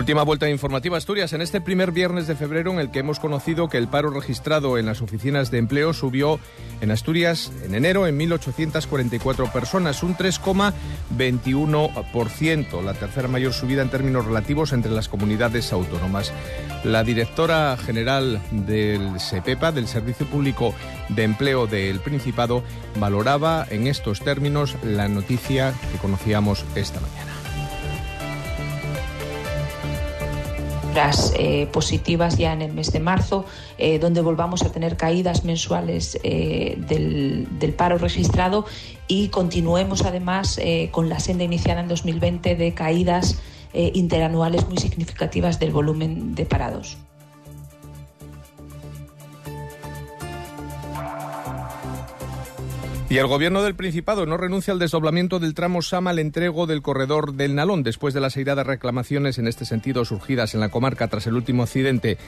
Última vuelta informativa Asturias en este primer viernes de febrero en el que hemos conocido que el paro registrado en las oficinas de empleo subió en Asturias en enero en 1.844 personas, un 3,21%, la tercera mayor subida en términos relativos entre las comunidades autónomas. La directora general del SEPEPA, del Servicio Público de Empleo del Principado, valoraba en estos términos la noticia que conocíamos esta mañana. Eh, positivas ya en el mes de marzo, eh, donde volvamos a tener caídas mensuales eh, del, del, paro registrado y continuemos además eh, con la senda iniciada en 2020 de caídas interanuales muy significativas del volumen de parados. Y el gobierno del Principado no renuncia al desdoblamiento del tramo Sama al entrego del corredor del Nalón, después de las airadas reclamaciones en este sentido surgidas en la comarca tras el último accidente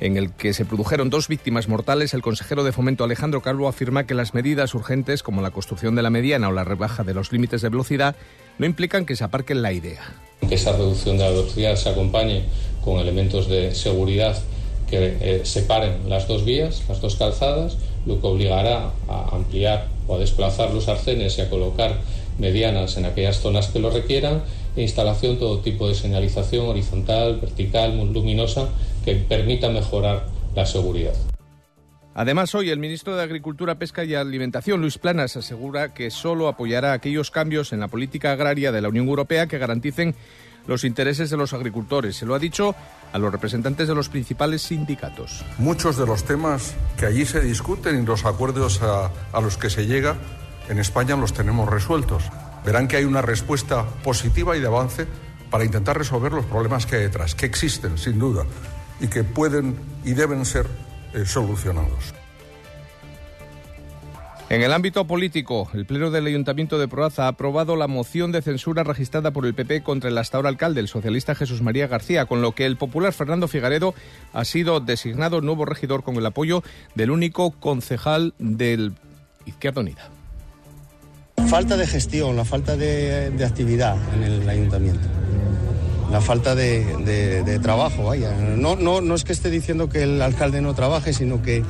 en el que se produjeron dos víctimas mortales, el consejero de Fomento Alejandro Calvo afirma que las medidas urgentes, como la construcción de la mediana o la rebaja de los límites de velocidad, no implican que se aparquen la idea. Que esa reducción de la velocidad se acompañe con elementos de seguridad que eh, separen las dos vías, las dos calzadas, lo que obligará a ampliar o a desplazar los arcenes y a colocar medianas en aquellas zonas que lo requieran e instalación todo tipo de señalización horizontal, vertical, luminosa que permita mejorar la seguridad. Además, hoy el ministro de Agricultura, Pesca y Alimentación, Luis Planas, asegura que solo apoyará aquellos cambios en la política agraria de la Unión Europea que garanticen los intereses de los agricultores. Se lo ha dicho a los representantes de los principales sindicatos. Muchos de los temas que allí se discuten y los acuerdos a, los que se llega en España los tenemos resueltos. Verán que hay una respuesta positiva y de avance para intentar resolver los problemas que hay detrás, que existen sin duda y que pueden y deben ser eh, solucionados. En el ámbito político, el Pleno del Ayuntamiento de Proaza ha aprobado la moción de censura registrada por el PP contra el hasta ahora alcalde, el socialista Jesús María García, con lo que el popular Fernando Figaredo ha sido designado nuevo regidor con el apoyo del único concejal del Izquierda Unida. Falta de gestión, la falta de, actividad en el ayuntamiento la falta de, de, de, trabajo, vaya. No, no, no es que esté diciendo que el alcalde no trabaje, sino que,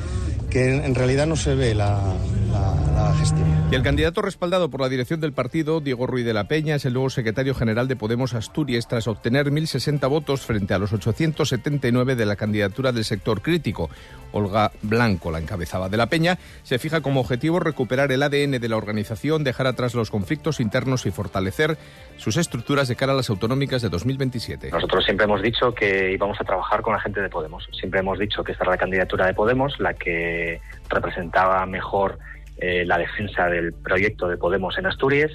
que en realidad no se ve la, la, la, gestión. Y el candidato respaldado por la dirección del partido, Diego Ruiz de la Peña, es el nuevo secretario general de Podemos Asturias tras obtener 1.060 votos frente a los 879 de la candidatura del sector crítico. Olga Blanco la encabezaba. De la Peña se fija como objetivo recuperar el ADN de la organización, dejar atrás los conflictos internos y fortalecer sus estructuras de cara a las autonómicas de 2027. Nosotros siempre hemos dicho que íbamos a trabajar con la gente de Podemos. Siempre hemos dicho que esta era la candidatura de Podemos, la que representaba mejor eh, la defensa del proyecto de Podemos en Asturias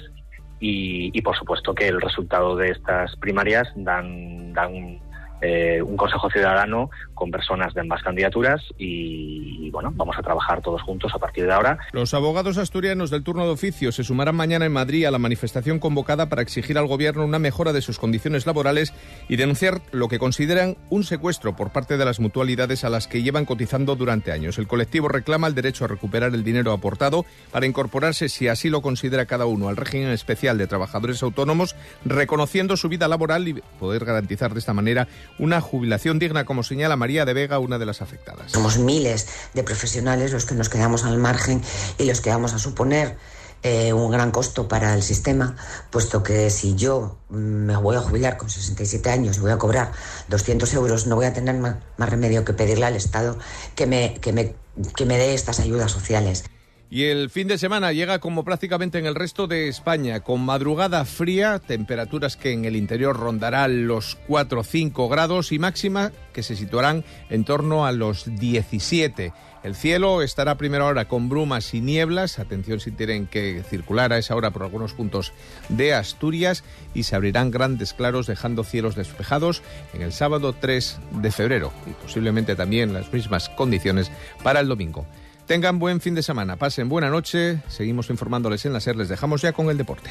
y, y, por supuesto que el resultado de estas primarias dan, dan eh, un Consejo Ciudadano con personas de ambas candidaturas y, y, bueno, vamos a trabajar todos juntos a partir de ahora. Los abogados asturianos del turno de oficio se sumarán mañana en Madrid a la manifestación convocada para exigir al Gobierno una mejora de sus condiciones laborales y denunciar lo que consideran un secuestro por parte de las mutualidades a las que llevan cotizando durante años. El colectivo reclama el derecho a recuperar el dinero aportado para incorporarse, si así lo considera cada uno, al régimen especial de trabajadores autónomos, reconociendo su vida laboral y poder garantizar de esta manera una jubilación digna, como señala María de Vega, una de las afectadas. Somos miles de profesionales los que nos quedamos al margen y los que vamos a suponer eh, un gran costo para el sistema, puesto que si yo me voy a jubilar con 67 años y voy a cobrar 200 euros, no voy a tener más, más remedio que pedirle al Estado que me, que me, que me dé estas ayudas sociales. Y el fin de semana llega como prácticamente en el resto de España, con madrugada fría, temperaturas que en el interior rondarán los 4 o 5 grados y máxima que se situarán en torno a los 17. El cielo estará a primera hora con brumas y nieblas, atención si tienen que circular a esa hora por algunos puntos de Asturias y se abrirán grandes claros dejando cielos despejados en el sábado 3 de febrero y posiblemente también las mismas condiciones para el domingo. Tengan buen fin de semana, pasen buena noche, seguimos informándoles en la SER, les dejamos ya con el deporte.